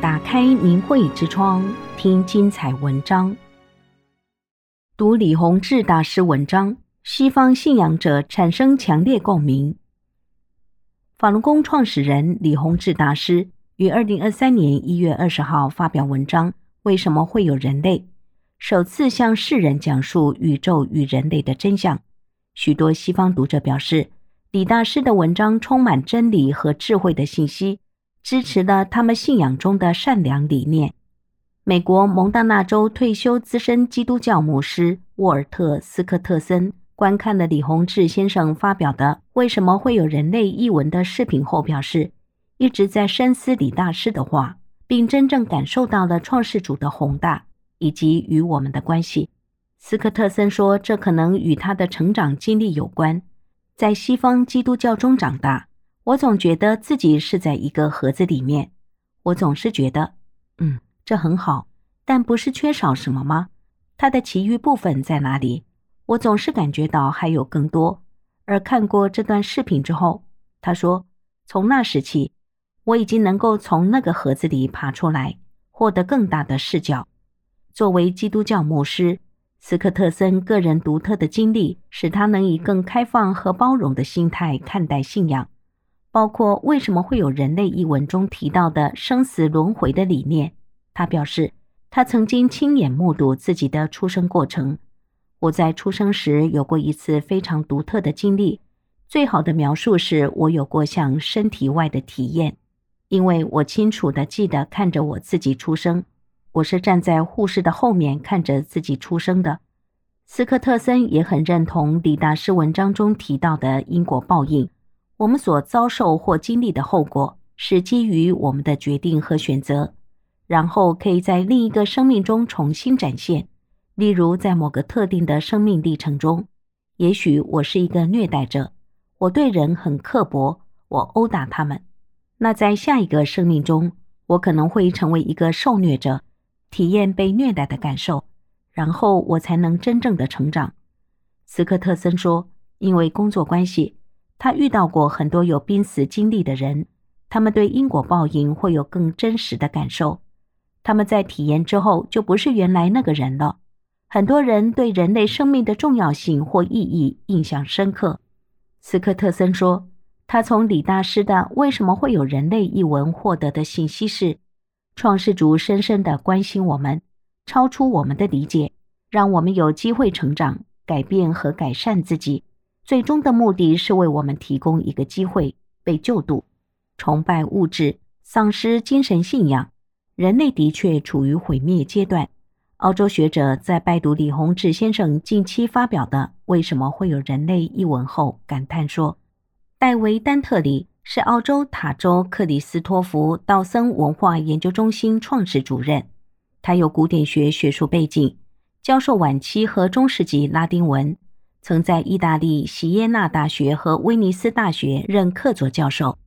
打开明慧之窗，听精彩文章。读李洪志大师文章，西方信仰者产生强烈共鸣。法轮功创始人李洪志大师于二零二三年一月二十号发表文章《为什么会有人类》，首次向世人讲述宇宙与人类的真相。许多西方读者表示，李大师的文章充满真理和智慧的信息。支持了他们信仰中的善良理念。美国蒙大拿州退休资深基督教牧师沃尔特·斯科特森观看了李洪志先生发表的《为什么会有人类》一文的视频后表示，一直在深思李大师的话，并真正感受到了创世主的宏大以及与我们的关系。斯科特森说，这可能与他的成长经历有关，在西方基督教中长大。我总觉得自己是在一个盒子里面，我总是觉得，嗯，这很好，但不是缺少什么吗？它的其余部分在哪里？我总是感觉到还有更多。而看过这段视频之后，他说，从那时起，我已经能够从那个盒子里爬出来，获得更大的视角。作为基督教牧师，斯科特森个人独特的经历，使他能以更开放和包容的心态看待信仰。包括为什么会有人类一文中提到的生死轮回的理念。他表示，他曾经亲眼目睹自己的出生过程。我在出生时有过一次非常独特的经历。最好的描述是我有过像身体外的体验，因为我清楚的记得看着我自己出生。我是站在护士的后面看着自己出生的。斯科特森也很认同李大师文章中提到的因果报应。我们所遭受或经历的后果，是基于我们的决定和选择，然后可以在另一个生命中重新展现。例如，在某个特定的生命历程中，也许我是一个虐待者，我对人很刻薄，我殴打他们。那在下一个生命中，我可能会成为一个受虐者，体验被虐待的感受，然后我才能真正的成长。斯科特森说：“因为工作关系。”他遇到过很多有濒死经历的人，他们对因果报应会有更真实的感受。他们在体验之后就不是原来那个人了。很多人对人类生命的重要性或意义印象深刻。斯科特森说，他从李大师的《为什么会有人类》一文获得的信息是：创世主深深地关心我们，超出我们的理解，让我们有机会成长、改变和改善自己。最终的目的是为我们提供一个机会被救度。崇拜物质，丧失精神信仰，人类的确处于毁灭阶段。澳洲学者在拜读李洪志先生近期发表的《为什么会有人类》一文后，感叹说：“戴维·丹特里是澳洲塔州克里斯托弗·道森文化研究中心创始主任，他有古典学学术背景，教授晚期和中世纪拉丁文。”曾在意大利锡耶纳大学和威尼斯大学任客座教授。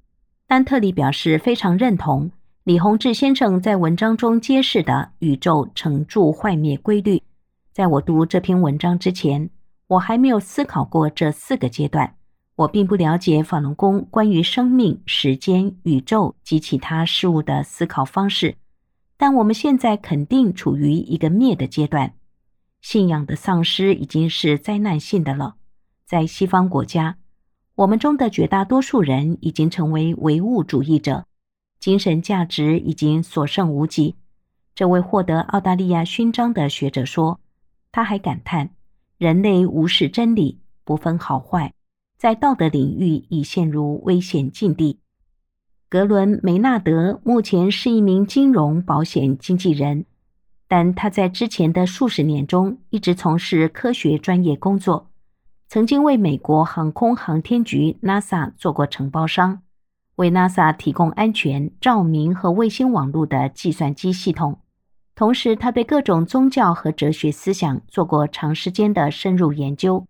丹特里表示非常认同李洪志先生在文章中揭示的宇宙成住坏灭规律。在我读这篇文章之前，我还没有思考过这四个阶段。我并不了解法轮功关于生命、时间、宇宙及其他事物的思考方式。但我们现在肯定处于一个灭的阶段。信仰的丧失已经是灾难性的了。在西方国家，我们中的绝大多数人已经成为唯物主义者，精神价值已经所剩无几。这位获得澳大利亚勋章的学者说，他还感叹：人类无视真理，不分好坏，在道德领域已陷入危险境地。格伦梅纳德目前是一名金融保险经纪人。但他在之前的数十年中一直从事科学专业工作，曾经为美国航空航天局 NASA 做过承包商，为 NASA 提供安全、照明和卫星网络的计算机系统。同时，他对各种宗教和哲学思想做过长时间的深入研究，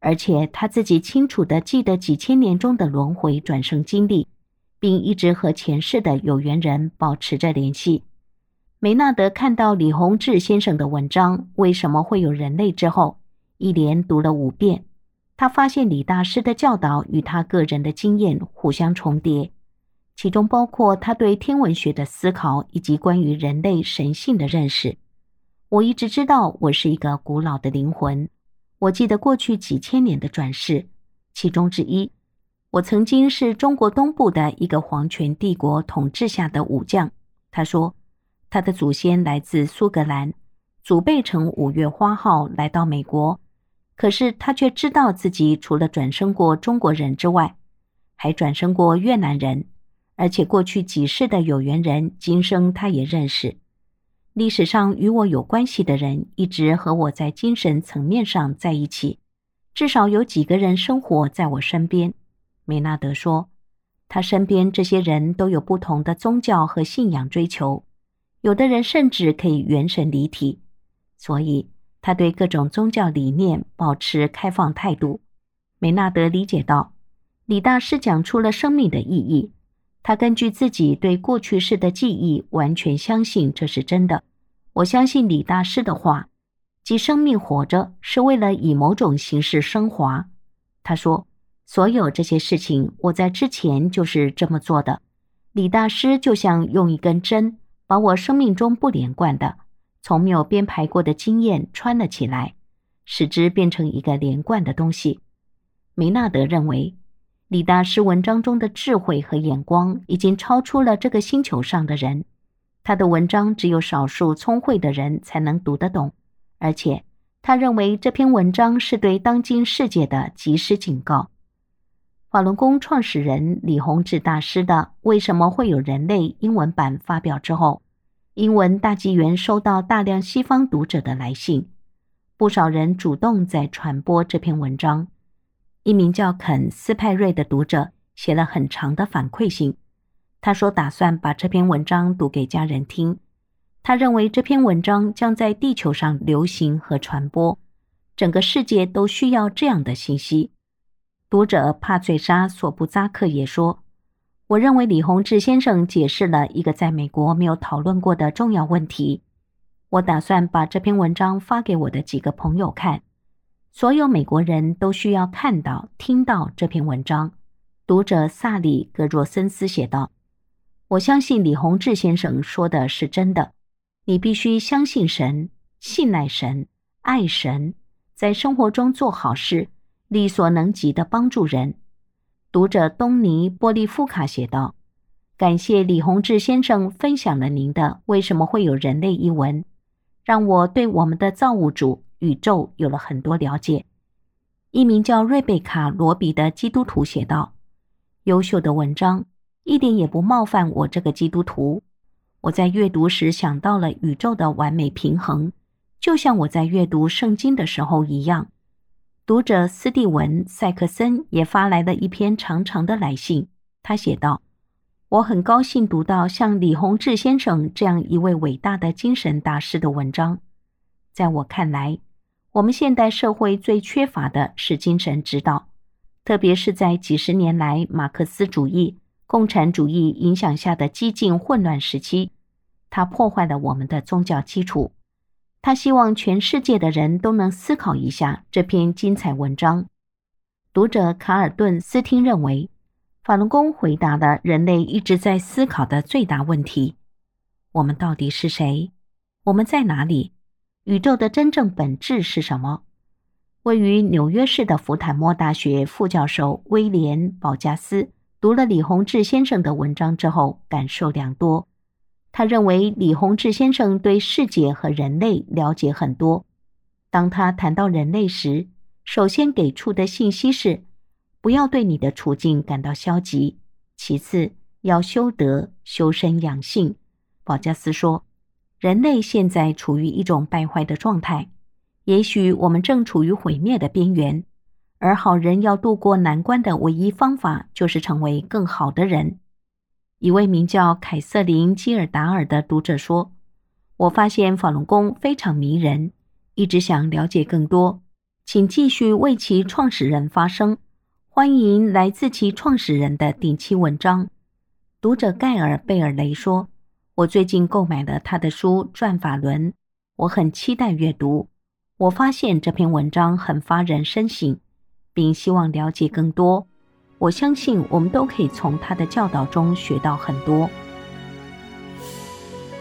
而且他自己清楚地记得几千年中的轮回转生经历，并一直和前世的有缘人保持着联系。梅纳德看到李洪志先生的文章《为什么会有人类》之后，一连读了五遍。他发现李大师的教导与他个人的经验互相重叠。其中包括他对天文学的思考以及关于人类神性的认识。我一直知道我是一个古老的灵魂。我记得过去几千年的转世，其中之一，我曾经是中国东部的一个皇权帝国统治下的武将。他说，他的祖先来自苏格兰，祖辈乘五月花号来到美国，可是他却知道自己除了转生过中国人之外，还转生过越南人，而且过去几世的有缘人，今生他也认识。历史上与我有关系的人，一直和我在精神层面上在一起，至少有几个人生活在我身边。梅纳德说，他身边这些人都有不同的宗教和信仰追求，有的人甚至可以元神离体，所以他对各种宗教理念保持开放态度。梅纳德理解到，李大师讲出了生命的意义。他根据自己对过去式的记忆，完全相信这是真的。我相信李大师的话，即生命活着是为了以某种形式升华。他说：“所有这些事情，我在之前就是这么做的。李大师就像用一根针，把我生命中不连贯的、从没有编排过的经验穿了起来，使之变成一个连贯的东西。”梅纳德认为。李大师文章中的智慧和眼光已经超出了这个星球上的人，他的文章只有少数聪慧的人才能读得懂，而且他认为这篇文章是对当今世界的及时警告。法轮功创始人李洪志大师的《为什么会有人类》英文版发表之后，英文大纪元收到大量西方读者的来信，不少人主动在传播这篇文章。一名叫肯·斯派瑞的读者写了很长的反馈信。他说，打算把这篇文章读给家人听。他认为这篇文章将在地球上流行和传播，整个世界都需要这样的信息。读者帕翠莎·索布扎克也说：“我认为李洪志先生解释了一个在美国没有讨论过的重要问题。我打算把这篇文章发给我的几个朋友看。”所有美国人都需要看到、听到这篇文章。读者萨里·格若森斯写道：“我相信李洪志先生说的是真的。你必须相信神、信赖神、爱神，在生活中做好事，力所能及的帮助人。”读者东尼·波利夫卡写道：“感谢李洪志先生分享了您的《为什么会有人类》一文，让我对我们的造物主。”宇宙有了很多了解。一名叫瑞贝卡·罗比的基督徒写道：“优秀的文章，一点也不冒犯我这个基督徒。我在阅读时想到了宇宙的完美平衡，就像我在阅读圣经的时候一样。”读者斯蒂文·塞克森也发来了一篇长长的来信。他写道：“我很高兴读到像李洪志先生这样一位伟大的精神大师的文章。在我看来，”我们现代社会最缺乏的是精神指导，特别是在几十年来马克思主义、共产主义影响下的激进混乱时期。它破坏了我们的宗教基础。他希望全世界的人都能思考一下这篇精彩文章。读者卡尔顿斯汀认为，法轮功回答了人类一直在思考的最大问题：我们到底是谁？我们在哪里？宇宙的真正本质是什么？位于纽约市的福坦莫大学副教授威廉·保加斯读了李洪志先生的文章之后，感受良多。他认为李洪志先生对世界和人类了解很多。当他谈到人类时，首先给出的信息是：不要对你的处境感到消极；其次，要修德、修身养性。保加斯说。人类现在处于一种败坏的状态，也许我们正处于毁灭的边缘。而好人要渡过难关的唯一方法，就是成为更好的人。一位名叫凯瑟琳·基尔达尔的读者说：“我发现法轮功非常迷人，一直想了解更多，请继续为其创始人发声，欢迎来自其创始人的顶期文章。”读者盖尔·贝尔雷说。我最近购买了他的书《转法轮》，我很期待阅读。我发现这篇文章很发人深省，并希望了解更多。我相信我们都可以从他的教导中学到很多。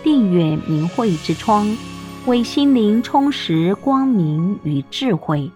订阅明慧之窗，为心灵充实光明与智慧。